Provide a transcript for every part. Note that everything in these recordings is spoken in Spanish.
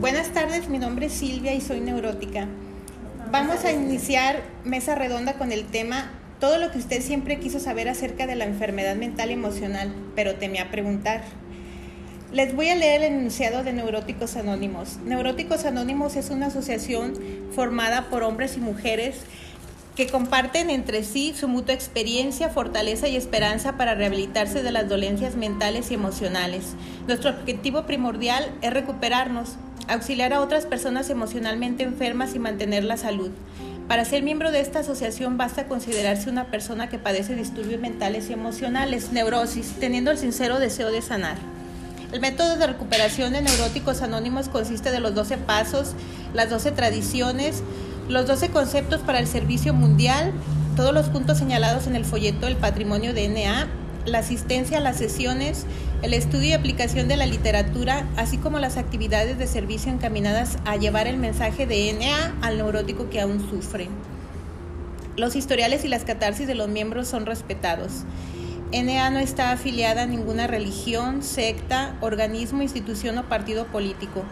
Buenas tardes, mi nombre es Silvia y soy neurótica. Vamos a iniciar mesa redonda con el tema todo lo que usted siempre quiso saber acerca de la enfermedad mental y emocional, pero temía preguntar. Les voy a leer el enunciado de Neuróticos Anónimos. Neuróticos Anónimos es una asociación formada por hombres y mujeres que comparten entre sí su mutua experiencia, fortaleza y esperanza para rehabilitarse de las dolencias mentales y emocionales. Nuestro objetivo primordial es recuperarnos, auxiliar a otras personas emocionalmente enfermas y mantener la salud. Para ser miembro de esta asociación basta considerarse una persona que padece disturbios mentales y emocionales, neurosis, teniendo el sincero deseo de sanar. El método de recuperación de neuróticos anónimos consiste de los 12 pasos, las 12 tradiciones, los 12 conceptos para el servicio mundial, todos los puntos señalados en el folleto del patrimonio de NA, la asistencia a las sesiones, el estudio y aplicación de la literatura, así como las actividades de servicio encaminadas a llevar el mensaje de NA al neurótico que aún sufre. Los historiales y las catarsis de los miembros son respetados. NA no está afiliada a ninguna religión, secta, organismo, institución o partido político.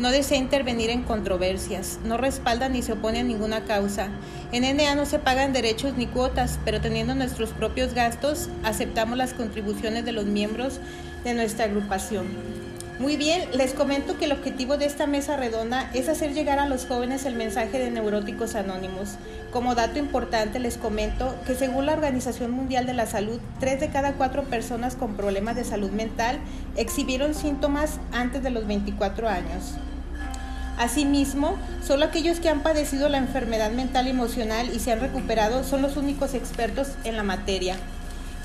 No desea intervenir en controversias, no respalda ni se opone a ninguna causa. En NA no se pagan derechos ni cuotas, pero teniendo nuestros propios gastos, aceptamos las contribuciones de los miembros de nuestra agrupación. Muy bien, les comento que el objetivo de esta mesa redonda es hacer llegar a los jóvenes el mensaje de Neuróticos Anónimos. Como dato importante les comento que según la Organización Mundial de la Salud, tres de cada cuatro personas con problemas de salud mental exhibieron síntomas antes de los 24 años. Asimismo, solo aquellos que han padecido la enfermedad mental y emocional y se han recuperado son los únicos expertos en la materia.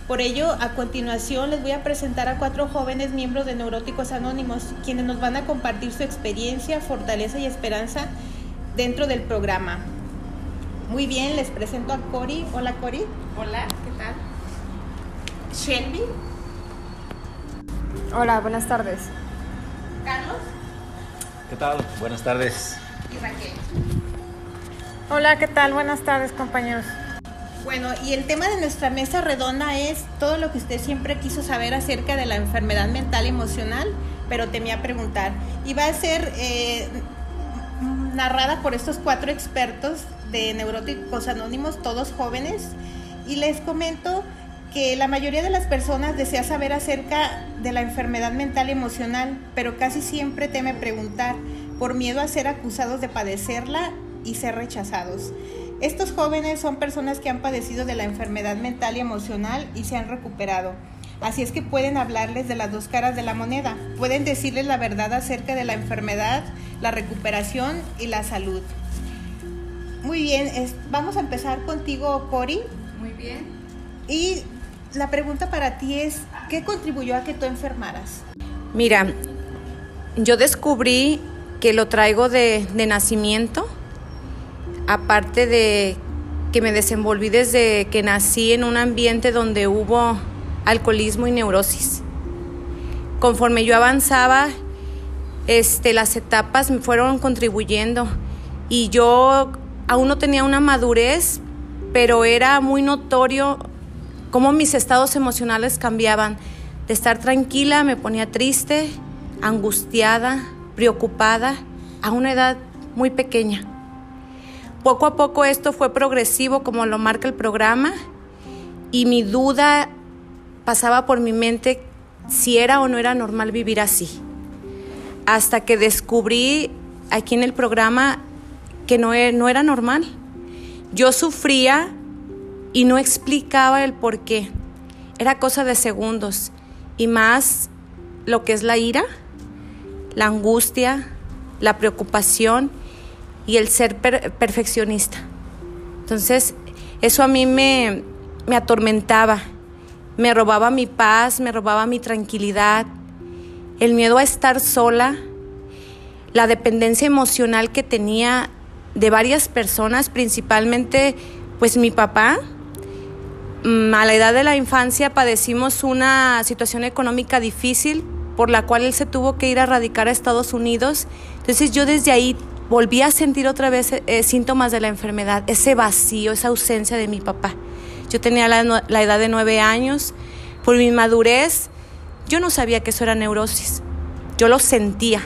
Por ello, a continuación les voy a presentar a cuatro jóvenes miembros de Neuróticos Anónimos, quienes nos van a compartir su experiencia, fortaleza y esperanza dentro del programa. Muy bien, les presento a Cori. Hola Cori. Hola, ¿qué tal? Shelby. Hola, buenas tardes. Carlos. ¿Qué tal? Buenas tardes. Y Raquel. Hola, ¿qué tal? Buenas tardes, compañeros. Bueno, y el tema de nuestra mesa redonda es todo lo que usted siempre quiso saber acerca de la enfermedad mental y emocional, pero temía preguntar. Y va a ser eh, narrada por estos cuatro expertos de neuróticos anónimos, todos jóvenes. Y les comento que la mayoría de las personas desea saber acerca de la enfermedad mental y emocional, pero casi siempre teme preguntar por miedo a ser acusados de padecerla y ser rechazados. Estos jóvenes son personas que han padecido de la enfermedad mental y emocional y se han recuperado. Así es que pueden hablarles de las dos caras de la moneda. Pueden decirles la verdad acerca de la enfermedad, la recuperación y la salud. Muy bien, vamos a empezar contigo, Cori. Muy bien. Y la pregunta para ti es, ¿qué contribuyó a que tú enfermaras? Mira, yo descubrí que lo traigo de, nacimiento aparte de que me desenvolví desde que nací en un ambiente donde hubo alcoholismo y neurosis. Conforme yo avanzaba, este, las etapas me fueron contribuyendo y yo aún no tenía una madurez, pero era muy notorio cómo mis estados emocionales cambiaban. De estar tranquila me ponía triste, angustiada, preocupada, a una edad muy pequeña. Poco a poco esto fue progresivo como lo marca el programa y mi duda pasaba por mi mente si era o no era normal vivir así. Hasta que descubrí aquí en el programa que no, e, no era normal. Yo sufría y no explicaba el por qué. Era cosa de segundos. Y más lo que es la ira, la angustia, la preocupación y el ser perfeccionista. Entonces, eso a mí me, me atormentaba, me robaba mi paz, me robaba mi tranquilidad, el miedo a estar sola, la dependencia emocional que tenía de varias personas, principalmente pues mi papá. Mm, a la edad de la infancia padecimos una situación económica difícil por la cual él se tuvo que ir a radicar a Estados Unidos. Entonces yo desde ahí volví a sentir otra vez eh, síntomas de la enfermedad, ese vacío, esa ausencia de mi papá. Yo tenía la, la edad de nueve años, por mi madurez, yo no sabía que eso era neurosis, yo lo sentía,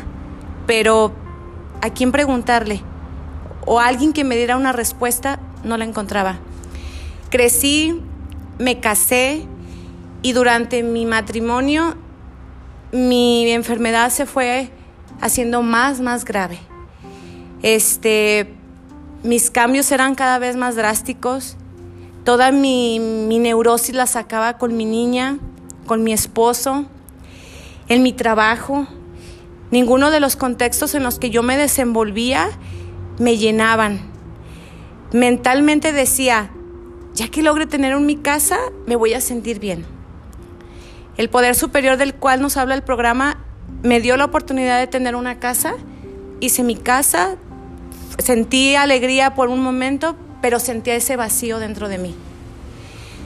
pero a quién preguntarle o a alguien que me diera una respuesta, no la encontraba. Crecí, me casé y durante mi matrimonio mi enfermedad se fue haciendo más, más grave. Este, mis cambios eran cada vez más drásticos. Toda mi, mi neurosis la sacaba con mi niña, con mi esposo, en mi trabajo. Ninguno de los contextos en los que yo me desenvolvía me llenaban. Mentalmente decía, ya que logre tener en mi casa, me voy a sentir bien. El poder superior del cual nos habla el programa me dio la oportunidad de tener una casa, hice mi casa, sentí alegría por un momento, pero sentía ese vacío dentro de mí.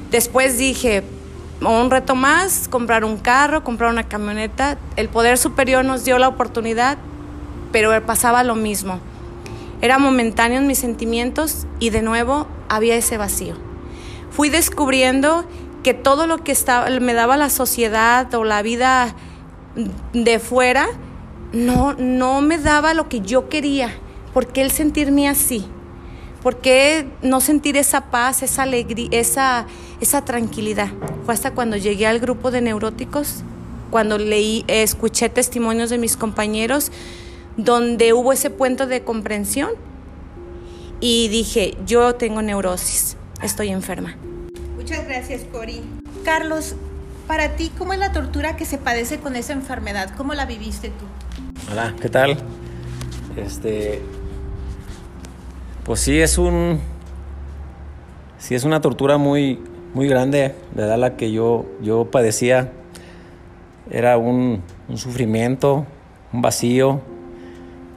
Después dije, un reto más, comprar un carro, comprar una camioneta. El poder superior nos dio la oportunidad, pero pasaba lo mismo. Era momentáneo en mis sentimientos y de nuevo había ese vacío. Fui descubriendo que todo lo que estaba, me daba la sociedad o la vida de fuera no, no me daba lo que yo quería. ¿Por qué el sentirme así? ¿Por qué no sentir esa paz, esa alegría, esa, esa tranquilidad? Fue hasta cuando llegué al grupo de neuróticos, cuando leí, escuché testimonios de mis compañeros, donde hubo ese puente de comprensión y dije, yo tengo neurosis, estoy enferma. Muchas gracias, Cori. Carlos, para ti, ¿cómo es la tortura que se padece con esa enfermedad? ¿Cómo la viviste tú? Hola, ¿qué tal? Este, pues sí es un, sí es una tortura muy, muy grande, ¿verdad? La que yo, yo padecía era un, un sufrimiento, un vacío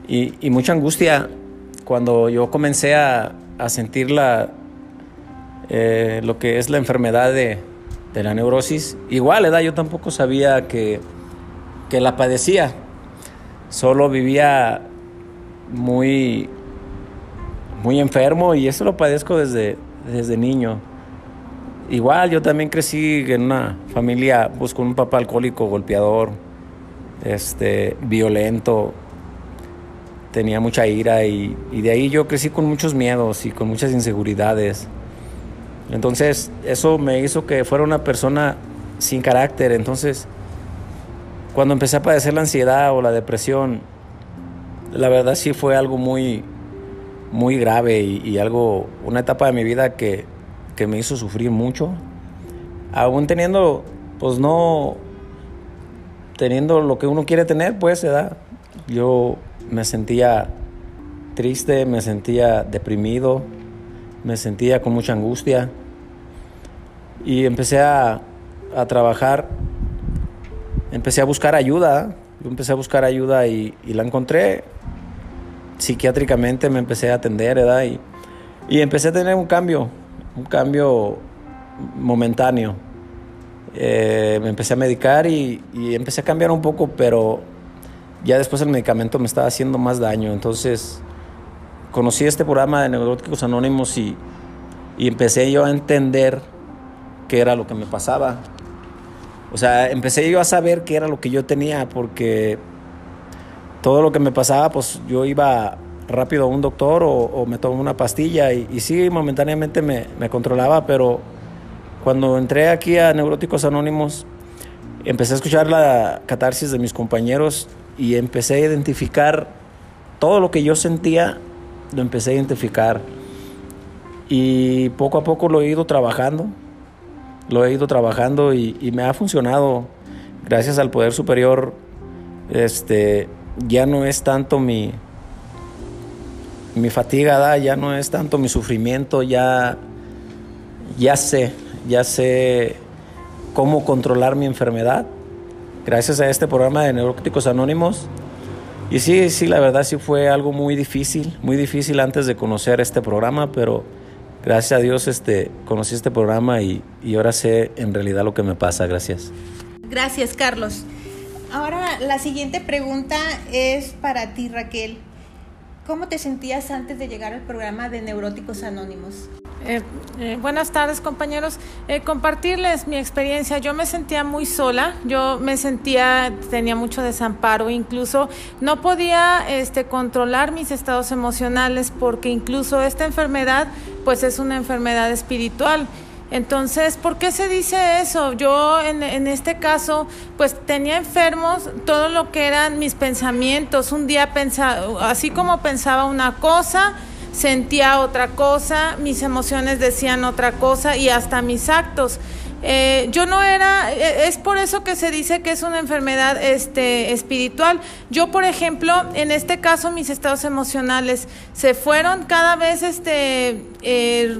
y, y, mucha angustia. Cuando yo comencé a, a sentir la, eh, lo que es la enfermedad de, la neurosis, igual, ¿verdad? Yo tampoco sabía que, que la padecía. Solo vivía muy, muy enfermo y eso lo padezco desde, desde niño. Igual yo también crecí en una familia pues, con un papá alcohólico, golpeador, este, violento, tenía mucha ira y, de ahí yo crecí con muchos miedos y con muchas inseguridades. Entonces eso me hizo que fuera una persona sin carácter. Entonces cuando empecé a padecer la ansiedad o la depresión, la verdad sí fue algo muy, muy grave y, algo, una etapa de mi vida que, que me hizo sufrir mucho. Aún teniendo, pues no, teniendo lo que uno quiere tener, pues, ¿verdad? Yo me sentía triste, me sentía deprimido, me sentía con mucha angustia y empecé a, a trabajar, empecé a buscar ayuda, empecé a buscar ayuda y, la encontré psiquiátricamente me empecé a atender. Y, y empecé a tener un cambio, un cambio momentáneo. Eh, me empecé a medicar y, y, empecé a cambiar un poco, pero ya después el medicamento me estaba haciendo más daño. Entonces conocí este programa de Neuróticos Anónimos y, y empecé yo a entender qué era lo que me pasaba. O sea, empecé yo a saber qué era lo que yo tenía porque todo lo que me pasaba, pues yo iba rápido a un doctor o, o me tomaba una pastilla y, y sí, momentáneamente me, me, controlaba, pero cuando entré aquí a Neuróticos Anónimos, empecé a escuchar la catarsis de mis compañeros y empecé a identificar todo lo que yo sentía, lo empecé a identificar. Y poco a poco lo he ido trabajando, lo he ido trabajando y, me ha funcionado. Gracias al poder superior, este, ya no es tanto mi, mi fatiga, ya no es tanto mi sufrimiento, ya, ya sé, ya sé cómo controlar mi enfermedad gracias a este programa de Neuróticos Anónimos. Y sí, sí, la verdad sí fue algo muy difícil, muy difícil antes de conocer este programa, pero gracias a Dios este, conocí este programa y, y ahora sé en realidad lo que me pasa. Gracias. Gracias, Carlos. Ahora la siguiente pregunta es para ti, Raquel. ¿Cómo te sentías antes de llegar al programa de Neuróticos Anónimos? Eh, eh, buenas tardes compañeros. Eh, compartirles mi experiencia. Yo me sentía muy sola, yo me sentía, tenía mucho desamparo, incluso no podía este, controlar mis estados emocionales porque incluso esta enfermedad pues es una enfermedad espiritual. Entonces, ¿por qué se dice eso? Yo en, este caso, pues tenía enfermos todo lo que eran mis pensamientos. Un día pensaba, así como pensaba una cosa, sentía otra cosa, mis emociones decían otra cosa y hasta mis actos. Eh, yo no era, eh, es por eso que se dice que es una enfermedad este, espiritual. Yo, por ejemplo, en este caso mis estados emocionales se fueron cada vez este, eh,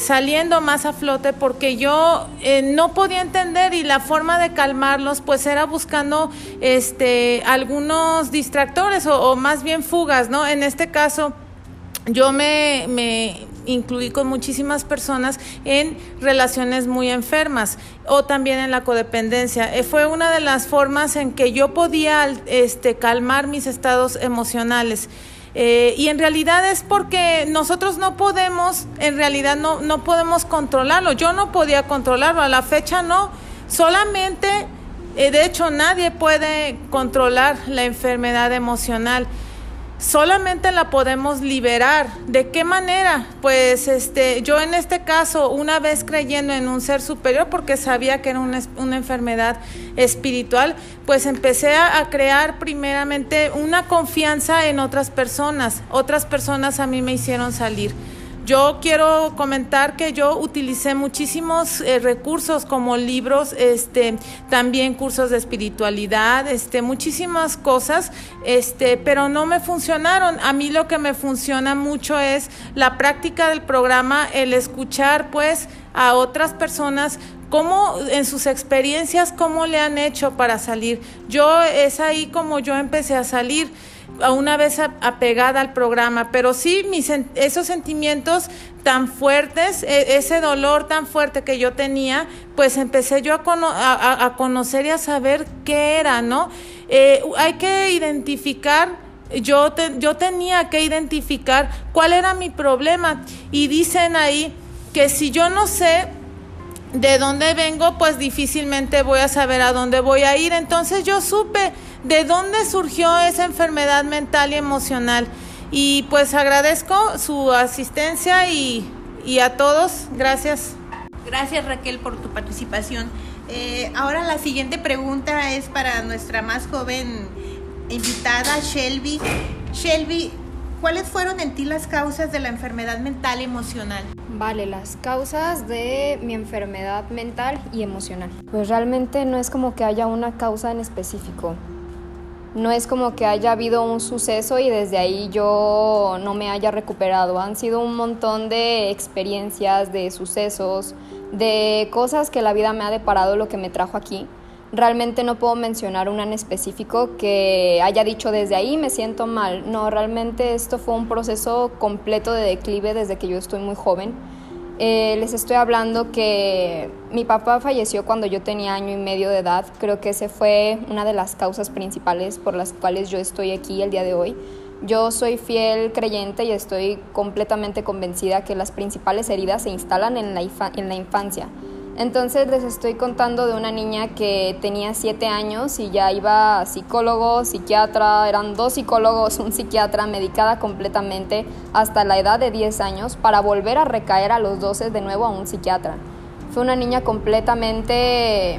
saliendo más a flote porque yo no podía entender y la forma de calmarlos pues era buscando este, algunos distractores o, o más bien fugas, ¿no? En este caso yo me, me, incluí con muchísimas personas en relaciones muy enfermas o también en la codependencia. Eh, fue una de las formas en que yo podía este, calmar mis estados emocionales. Eh, y en realidad es porque nosotros no podemos, en realidad no, no podemos controlarlo. Yo no podía controlarlo, a la fecha no. Solamente, eh, de hecho, nadie puede controlar la enfermedad emocional solamente la podemos liberar. ¿De qué manera? Pues este, yo en este caso, una vez creyendo en un ser superior, porque sabía que era una, enfermedad espiritual, pues empecé a, a, crear primeramente una confianza en otras personas. Otras personas a mí me hicieron salir. Yo quiero comentar que yo utilicé muchísimos eh, recursos como libros, este, también cursos de espiritualidad, este, muchísimas cosas, este, pero no me funcionaron. A mí lo que me funciona mucho es la práctica del programa, el escuchar pues a otras personas cómo en sus experiencias cómo le han hecho para salir. Yo es ahí como yo empecé a salir una vez apegada al programa, pero sí mis, esos sentimientos tan fuertes, e, ese dolor tan fuerte que yo tenía, pues empecé yo a, conocer y a saber qué era, ¿no? Eh, hay que identificar, yo, yo tenía que identificar cuál era mi problema y dicen ahí que si yo no sé de dónde vengo, pues difícilmente voy a saber a dónde voy a ir, entonces yo supe de dónde surgió esa enfermedad mental y emocional. Y pues agradezco su asistencia y, a todos, gracias. Gracias Raquel por tu participación. Eh, ahora la siguiente pregunta es para nuestra más joven invitada, Shelby. Shelby, ¿cuáles fueron en ti las causas de la enfermedad mental y emocional? Vale, las causas de mi enfermedad mental y emocional. Pues realmente no es como que haya una causa en específico no es como que haya habido un suceso y desde ahí yo no me haya recuperado. Han sido un montón de experiencias, de sucesos, de cosas que la vida me ha deparado lo que me trajo aquí. Realmente no puedo mencionar una en específico que haya dicho desde ahí me siento mal. No, realmente esto fue un proceso completo de declive desde que yo estoy muy joven eh, les estoy hablando que mi papá falleció cuando yo tenía año y medio de edad. Creo que esa fue una de las causas principales por las cuales yo estoy aquí el día de hoy. Yo soy fiel creyente y estoy completamente convencida que las principales heridas se instalan en la, en la infancia. Entonces les estoy contando de una niña que tenía siete años y ya iba a psicólogo, psiquiatra, eran dos psicólogos, un psiquiatra, medicada completamente hasta la edad de 10 años para volver a recaer a los 12 de nuevo a un psiquiatra. Fue una niña completamente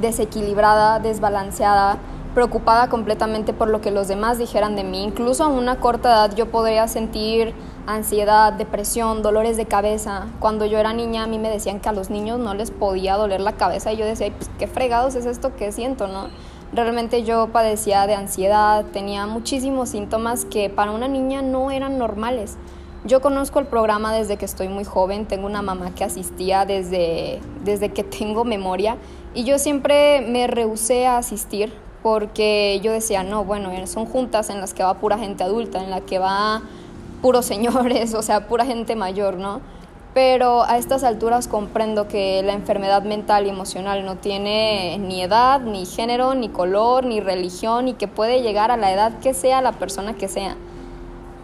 desequilibrada, desbalanceada, preocupada completamente por lo que los demás dijeran de mí. Incluso a una corta edad yo podría sentir ansiedad, depresión, dolores de cabeza. Cuando yo era niña a mí me decían que a los niños no les podía doler la cabeza y yo decía, pues qué fregados es esto que siento, ¿no? Realmente yo padecía de ansiedad, tenía muchísimos síntomas que para una niña no eran normales. Yo conozco el programa desde que estoy muy joven, tengo una mamá que asistía desde, desde que tengo memoria y yo siempre me rehusé a asistir porque yo decía, no, bueno, son juntas en las que va pura gente adulta, en la que va puros señores, o sea, pura gente mayor, ¿no? Pero a estas alturas comprendo que la enfermedad mental y emocional no tiene ni edad, ni género, ni color, ni religión, y que puede llegar a la edad que sea la persona que sea.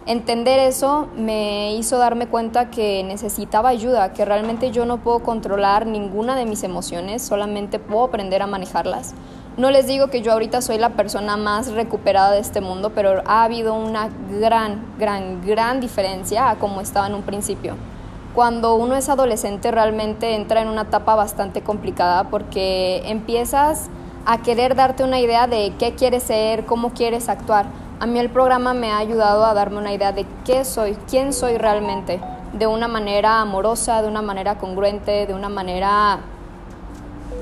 Entender eso me hizo darme cuenta que necesitaba ayuda, que realmente yo no puedo controlar ninguna de mis emociones, solamente puedo aprender a manejarlas. No les digo que yo ahorita soy la persona más recuperada de este mundo, pero ha habido una gran, gran, gran diferencia a como estaba en un principio. Cuando uno es adolescente realmente entra en una etapa bastante complicada porque empiezas a querer darte una idea de qué quieres ser, cómo quieres actuar a mí el programa me ha ayudado a darme una idea de qué soy, quién soy realmente, de una manera amorosa, de una manera congruente, de una manera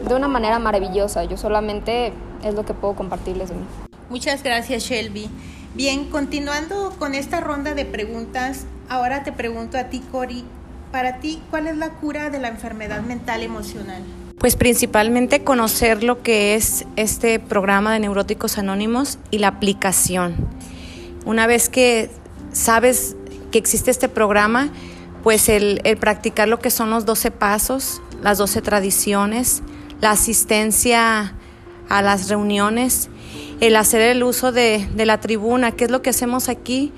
de una manera maravillosa. Yo solamente es lo que puedo compartirles de mí. Muchas gracias, Shelby. Bien, continuando con esta ronda de preguntas, ahora te pregunto a ti, Cori, para ti, ¿cuál es la cura de la enfermedad mental emocional? Pues principalmente conocer lo que es este programa de Neuróticos Anónimos y la aplicación. Una vez que sabes que existe este programa, pues el, practicar lo que son los 12 pasos, las 12 tradiciones, la asistencia a las reuniones, el hacer el uso de, de la tribuna, que es lo que hacemos aquí,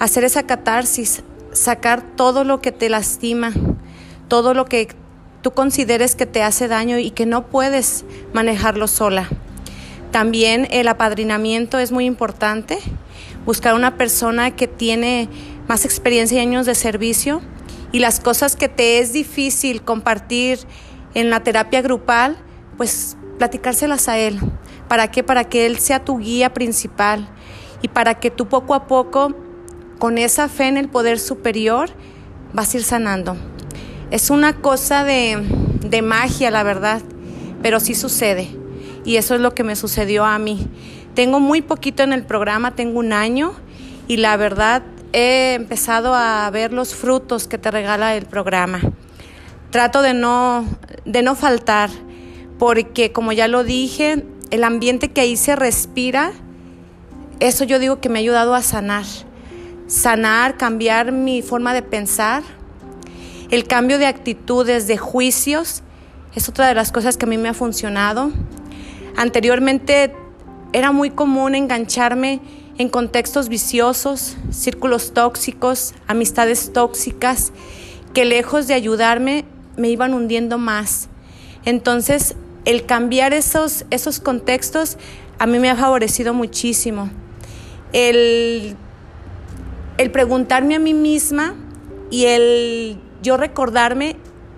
hacer esa catarsis, sacar todo lo que te lastima, todo lo que tú consideres que te hace daño y que no puedes manejarlo sola. También el apadrinamiento es muy importante, buscar una persona que tiene más experiencia y años de servicio y las cosas que te es difícil compartir en la terapia grupal, pues platicárselas a él. ¿Para qué? Para que él sea tu guía principal y para que tú poco a poco, con esa fe en el poder superior, vas a ir sanando. Es una cosa de, magia, la verdad, pero sí sucede. Y eso es lo que me sucedió a mí. Tengo muy poquito en el programa, tengo un año y la verdad he empezado a ver los frutos que te regala el programa. Trato de no, de no faltar, porque como ya lo dije, el ambiente que ahí se respira, eso yo digo que me ha ayudado a sanar. Sanar, cambiar mi forma de pensar, el cambio de actitudes, de juicios, es otra de las cosas que a mí me ha funcionado. Anteriormente era muy común engancharme en contextos viciosos, círculos tóxicos, amistades tóxicas, que lejos de ayudarme me iban hundiendo más. Entonces, el cambiar esos, esos contextos a mí me ha favorecido muchísimo. El, el preguntarme a mí misma y el yo recordarme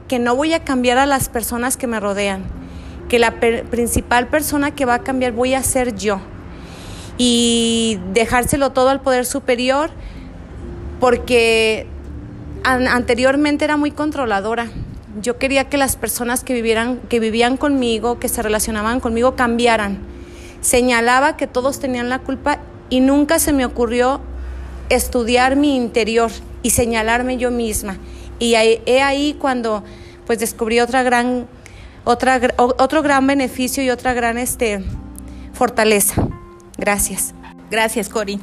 que no voy a cambiar a las personas que me rodean, que la principal persona que va a cambiar voy a ser yo y dejárselo todo al poder superior porque anteriormente era muy controladora. Yo quería que las personas que vivieran que vivían conmigo, que se relacionaban conmigo cambiaran. Señalaba que todos tenían la culpa y nunca se me ocurrió estudiar mi interior y señalarme yo misma. Y he ahí cuando pues descubrí otra gran, otra, otro gran beneficio y otra gran este, fortaleza. Gracias. Gracias, Cori.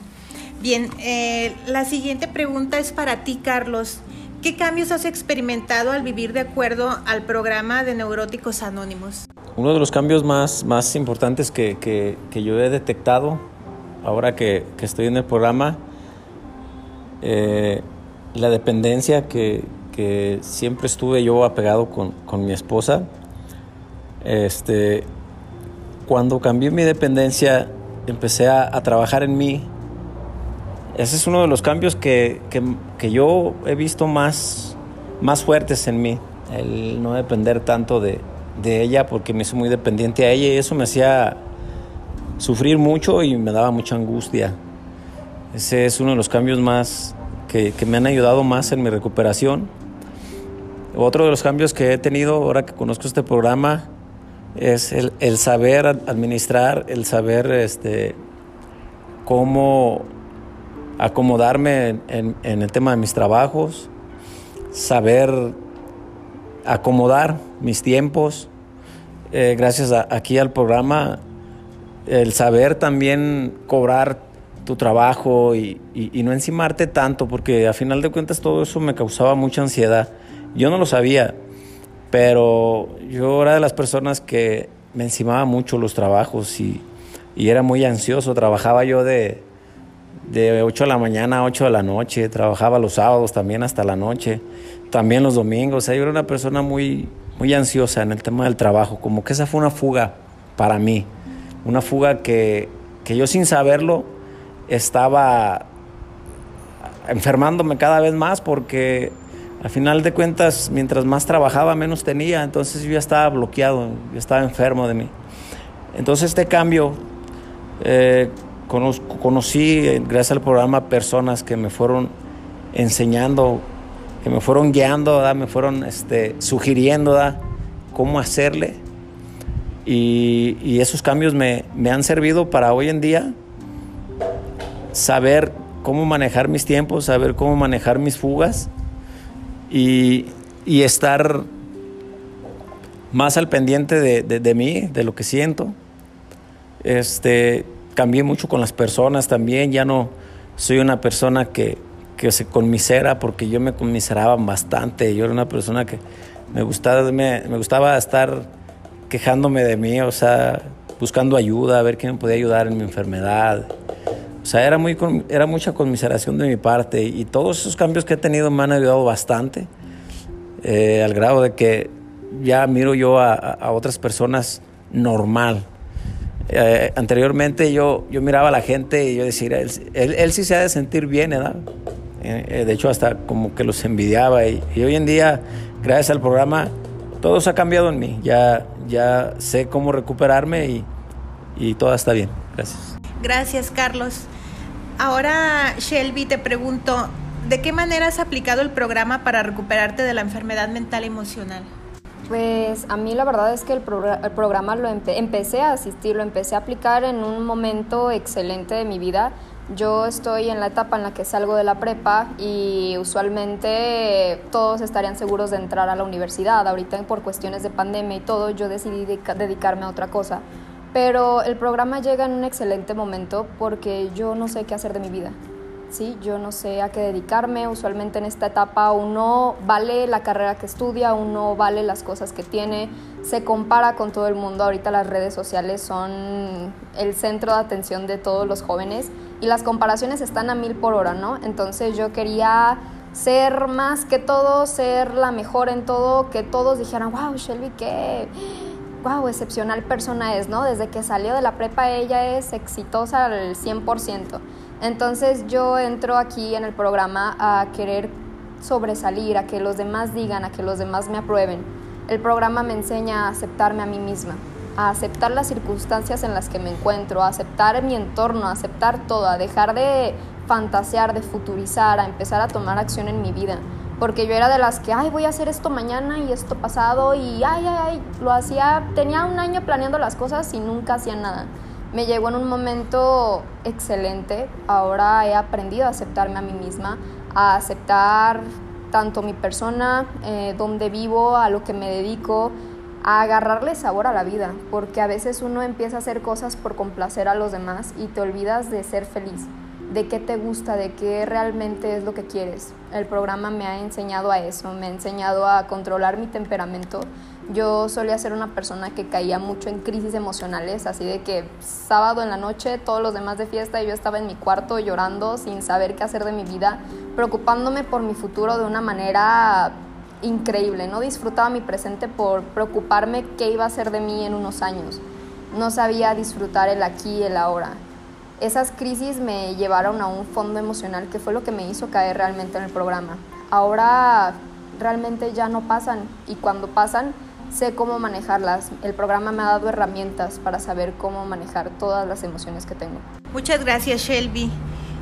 Bien, eh, la siguiente pregunta es para ti, Carlos. ¿Qué cambios has experimentado al vivir de acuerdo al programa de Neuróticos Anónimos? Uno de los cambios más, más importantes que, que, yo he detectado ahora que, que, estoy en el programa, eh, la dependencia que, que siempre estuve yo apegado con, mi esposa. Este, cuando cambié mi dependencia, empecé a, trabajar en mí. Ese es uno de los cambios que, yo he visto más, más fuertes en mí, el no depender tanto de, de ella, porque me hizo muy dependiente a ella y eso me hacía sufrir mucho y me daba mucha angustia. Ese es uno de los cambios más que, que me han ayudado más en mi recuperación. Otro de los cambios que he tenido ahora que conozco este programa es el, saber administrar, el saber este, cómo acomodarme en, el tema de mis trabajos, saber acomodar mis tiempos. Eh, gracias aquí al programa, el saber también cobrar tu trabajo y, no encimarte tanto, porque a final de cuentas todo eso me causaba mucha ansiedad. Yo no lo sabía, pero yo era de las personas que me encimaba mucho los trabajos y, era muy ansioso. Trabajaba yo de, de 8 de la mañana a 8 de la noche, trabajaba los sábados también hasta la noche, también los domingos. O yo era una persona muy, muy ansiosa en el tema del trabajo, como que esa fue una fuga para mí, una fuga que, que yo sin saberlo estaba enfermándome cada vez más porque al final de cuentas, mientras más trabajaba, menos tenía, entonces yo ya estaba bloqueado, yo estaba enfermo de mí. Entonces este cambio, eh, conocí, gracias al programa, personas que me fueron enseñando, que me fueron guiando, me fueron este, sugiriendo cómo hacerle. Y, esos cambios me, me han servido para hoy en día saber cómo manejar mis tiempos, saber cómo manejar mis fugas y, estar más al pendiente de, mí, de lo que siento. Este, cambié mucho con las personas también, ya no soy una persona que, se conmisera porque yo me conmiseraba bastante, yo era una persona que me gustaba, me, gustaba estar quejándome de mí, o sea, buscando ayuda, a ver quién me podía ayudar en mi enfermedad. O sea, era, muy, era mucha conmiseración de mi parte y todos esos cambios que he tenido me han ayudado bastante, eh, al grado de que ya miro yo a, otras personas normal. Eh, anteriormente yo, yo miraba a la gente y yo decía, él, él, sí se ha de sentir bien, ¿verdad? Eh, de hecho, hasta como que los envidiaba y, hoy en día, gracias al programa, todo se ha cambiado en mí. Ya, ya sé cómo recuperarme y, y todo está bien. Gracias. Gracias, Carlos. Ahora, Shelby, te pregunto, ¿de qué manera has aplicado el programa para recuperarte de la enfermedad mental emocional? Pues a mí la verdad es que el, programa lo empecé a asistir, lo empecé a aplicar en un momento excelente de mi vida. Yo estoy en la etapa en la que salgo de la prepa y usualmente todos estarían seguros de entrar a la universidad. Ahorita por cuestiones de pandemia y todo, yo decidí dedicarme a otra cosa pero el programa llega en un excelente momento porque yo no sé qué hacer de mi vida. ¿Sí? Yo no sé a qué dedicarme. Usualmente en esta etapa uno vale la carrera que estudia, uno vale las cosas que tiene, se compara con todo el mundo. Ahorita las redes sociales son el centro de atención de todos los jóvenes y las comparaciones están a mil por hora, ¿no? Entonces yo quería ser más que todo, ser la mejor en todo, que todos dijeran, wow, Shelby, qué wow, excepcional persona es, ¿no? Desde que salió de la prepa ella es exitosa al 100%. Entonces yo entro aquí en el programa a querer sobresalir, a que los demás digan, a que los demás me aprueben. El programa me enseña a aceptarme a mí misma, a aceptar las circunstancias en las que me encuentro, a aceptar mi entorno, a aceptar todo, a dejar de fantasear, de futurizar, a empezar a tomar acción en mi vida porque yo era de las que, ay, voy a hacer esto mañana y esto pasado y, ay, ay, ay, lo hacía, tenía un año planeando las cosas y nunca hacía nada. Me llegó en un momento excelente, ahora he aprendido a aceptarme a mí misma, a aceptar tanto mi persona, eh, donde vivo, a lo que me dedico, a agarrarle sabor a la vida, porque a veces uno empieza a hacer cosas por complacer a los demás y te olvidas de ser feliz de qué te gusta, de qué realmente es lo que quieres. El programa me ha enseñado a eso, me ha enseñado a controlar mi temperamento. Yo solía ser una persona que caía mucho en crisis emocionales, así de que sábado en la noche, todos los demás de fiesta y yo estaba en mi cuarto llorando sin saber qué hacer de mi vida, preocupándome por mi futuro de una manera increíble. No disfrutaba mi presente por preocuparme qué iba a ser de mí en unos años. No sabía disfrutar el aquí y el ahora esas crisis me llevaron a un fondo emocional que fue lo que me hizo caer realmente en el programa. Ahora realmente ya no pasan y cuando pasan sé cómo manejarlas. El programa me ha dado herramientas para saber cómo manejar todas las emociones que tengo. Muchas gracias Shelby.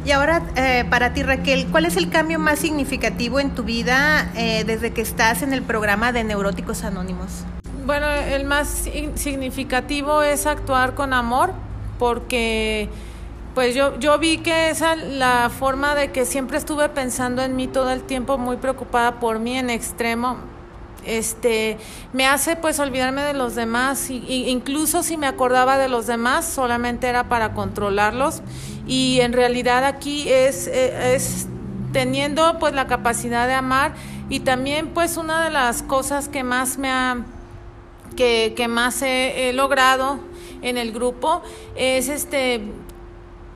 Y ahora eh, para ti Raquel, ¿cuál es el cambio más significativo en tu vida eh, desde que estás en el programa de Neuróticos Anónimos? Bueno, el más significativo es actuar con amor porque pues yo, yo vi que esa la forma de que siempre estuve pensando en mí todo el tiempo, muy preocupada por mí en extremo, este me hace pues olvidarme de los demás y, incluso si me acordaba de los demás solamente era para controlarlos. Y en realidad aquí es, eh, es teniendo pues la capacidad de amar y también pues una de las cosas que más me ha que, que más he, he logrado en el grupo es este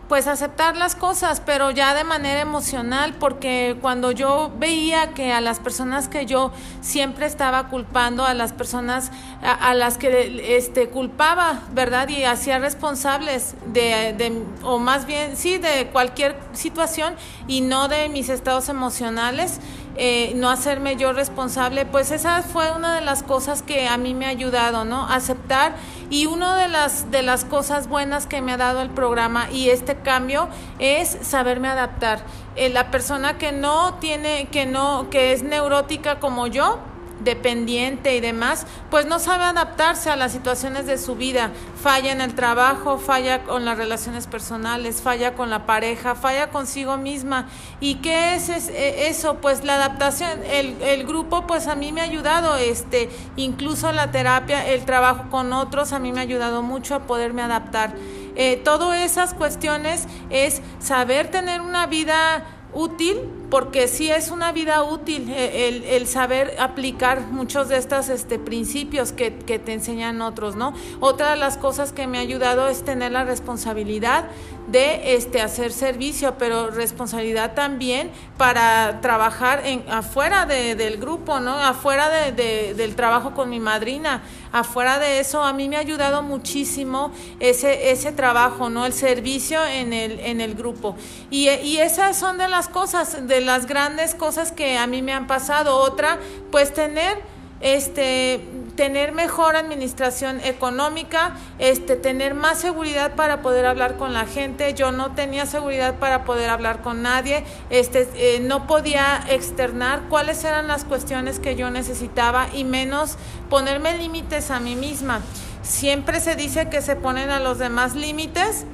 pues aceptar las cosas, pero ya de manera emocional, porque cuando yo veía que a las personas que yo siempre estaba culpando, a las personas a, las que este culpaba, ¿verdad? Y hacía responsables de, de, o más bien, sí, de cualquier situación y no de mis estados emocionales, eh, no hacerme yo responsable, pues esa fue una de las cosas que a mí me ha ayudado, ¿no? Aceptar y una de las, de las cosas buenas que me ha dado el programa y este cambio es saberme adaptar. Eh, la persona que no tiene, que no, que es neurótica como yo, dependiente y demás, pues no sabe adaptarse a las situaciones de su vida. Falla en el trabajo, falla con las relaciones personales, falla con la pareja, falla consigo misma. ¿Y qué es, e, eso? Pues la adaptación, el, el, grupo pues a mí me ha ayudado, este, incluso la terapia, el trabajo con otros, a mí me ha ayudado mucho a poderme adaptar. Eh, todas esas cuestiones es saber tener una vida útil, porque sí es una vida útil eh, el, saber aplicar muchos de estos este, principios que, te enseñan otros, ¿no? Otra de las cosas que me ha ayudado es tener la responsabilidad de este, hacer servicio, pero responsabilidad también para trabajar en, afuera del grupo, ¿no? Afuera de, del trabajo con mi madrina. Afuera de eso, a mí me ha ayudado muchísimo ese, ese trabajo, ¿no? El servicio en el, en el grupo. Y, y esas son de las cosas, de las grandes cosas que a mí me han pasado. Otra, pues tener este tener mejor administración económica, este tener más seguridad para poder hablar con la gente. Yo no tenía seguridad para poder hablar con nadie, este eh, no podía externar cuáles eran las cuestiones que yo necesitaba y menos ponerme límites a mí misma. Siempre se dice que se ponen a los demás límites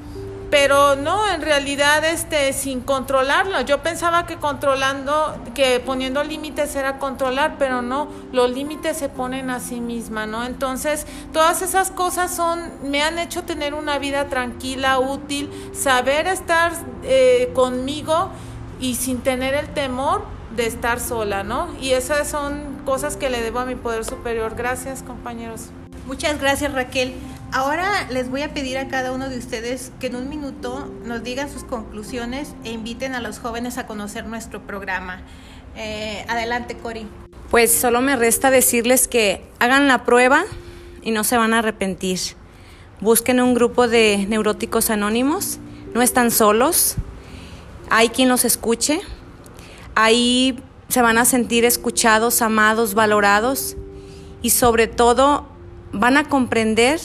pero no, en realidad este sin controlarlo. Yo pensaba que controlando, que poniendo límites era controlar, pero no, los límites se ponen a sí misma, ¿no? Entonces, todas esas cosas son, me han hecho tener una vida tranquila, útil, saber estar eh, conmigo y sin tener el temor de estar sola, ¿no? Y esas son cosas que le debo a mi poder superior. Gracias, compañeros. Muchas gracias, Raquel. Ahora les voy a pedir a cada uno de ustedes que en un minuto nos digan sus conclusiones e inviten a los jóvenes a conocer nuestro programa. Eh, adelante, Cori. Pues solo me resta decirles que hagan la prueba y no se van a arrepentir. Busquen un grupo de neuróticos anónimos, no están solos, hay quien los escuche, ahí se van a sentir escuchados, amados, valorados y sobre todo van a comprender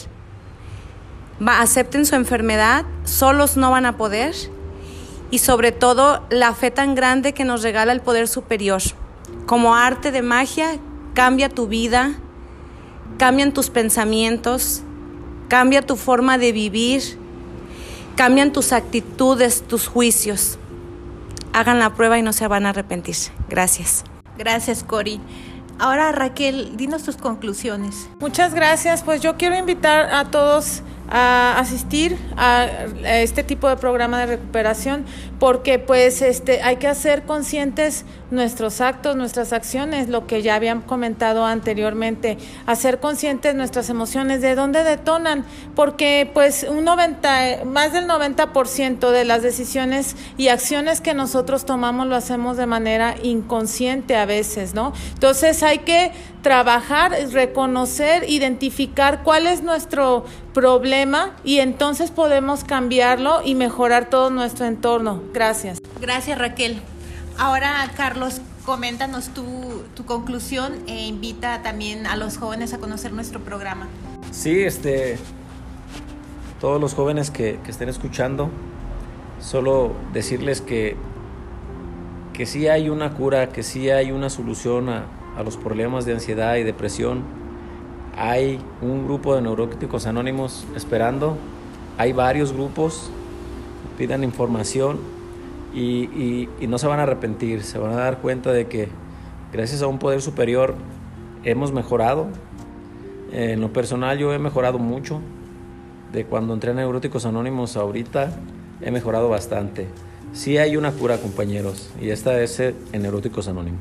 acepten su enfermedad, solos no van a poder y sobre todo la fe tan grande que nos regala el poder superior. Como arte de magia, cambia tu vida, cambian tus pensamientos, cambia tu forma de vivir, cambian tus actitudes, tus juicios. Hagan la prueba y no se van a arrepentir. Gracias. Gracias, Cori. Ahora, Raquel, dinos tus conclusiones. Muchas gracias. Pues yo quiero invitar a todos a asistir a, este tipo de programa de recuperación porque pues este hay que hacer conscientes nuestros actos, nuestras acciones, lo que ya habían comentado anteriormente, hacer conscientes nuestras emociones, de dónde detonan, porque pues un 90 más del 90% de las decisiones y acciones que nosotros tomamos lo hacemos de manera inconsciente a veces, ¿no? Entonces hay que trabajar, reconocer, identificar cuál es nuestro problema y entonces podemos cambiarlo y mejorar todo nuestro entorno. Gracias. Gracias Raquel. Ahora Carlos, coméntanos tu, tu conclusión e invita también a los jóvenes a conocer nuestro programa. Sí, este, todos los jóvenes que, que estén escuchando, solo decirles que, que sí hay una cura, que sí hay una solución a, a los problemas de ansiedad y depresión. Hay un grupo de neuróticos anónimos esperando. Hay varios grupos. Pidan información y, no se van a arrepentir. Se van a dar cuenta de que gracias a un poder superior hemos mejorado. En lo personal yo he mejorado mucho. De cuando entré a Neuróticos Anónimos ahorita he mejorado bastante. Sí hay una cura, compañeros, y esta es en Neuróticos Anónimos.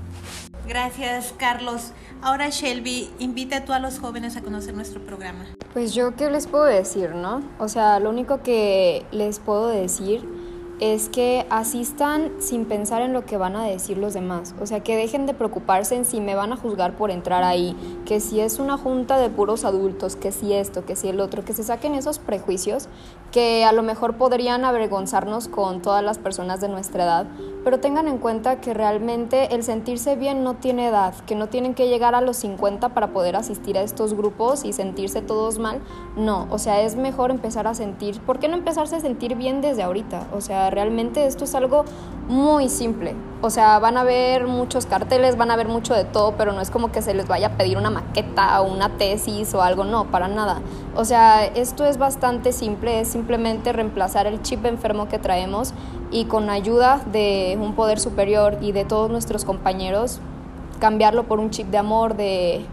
Gracias, Carlos. Ahora, Shelby, invita tú a los jóvenes a conocer nuestro programa. Pues yo, ¿qué les puedo decir, no? O sea, lo único que les puedo decir es que asistan sin pensar en lo que van a decir los demás. O sea, que dejen de preocuparse en si me van a juzgar por entrar ahí, que si es una junta de puros adultos, que si esto, que si el otro, que se saquen esos prejuicios que a lo mejor podrían avergonzarnos con todas las personas de nuestra edad, pero tengan en cuenta que realmente el sentirse bien no tiene edad, que no tienen que llegar a los 50 para poder asistir a estos grupos y sentirse todos mal. No, o sea, es mejor empezar a sentir, ¿por qué no empezarse a sentir bien desde ahorita? O sea, realmente esto es algo muy simple. O sea, van a ver muchos carteles, van a ver mucho de todo, pero no es como que se les vaya a pedir una maqueta o una tesis o algo, no, para nada. O sea, esto es bastante simple, es simplemente reemplazar el chip enfermo que traemos y con ayuda de un poder superior y de todos nuestros compañeros, cambiarlo por un chip de amor, de,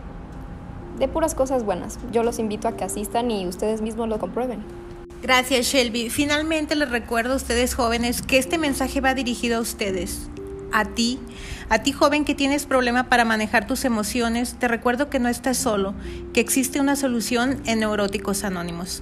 de puras cosas buenas. Yo los invito a que asistan y ustedes mismos lo comprueben. Gracias, Shelby. Finalmente les recuerdo a ustedes jóvenes que este mensaje va dirigido a ustedes, a ti, a ti joven que tienes problema para manejar tus emociones. Te recuerdo que no estás solo, que existe una solución en Neuróticos Anónimos.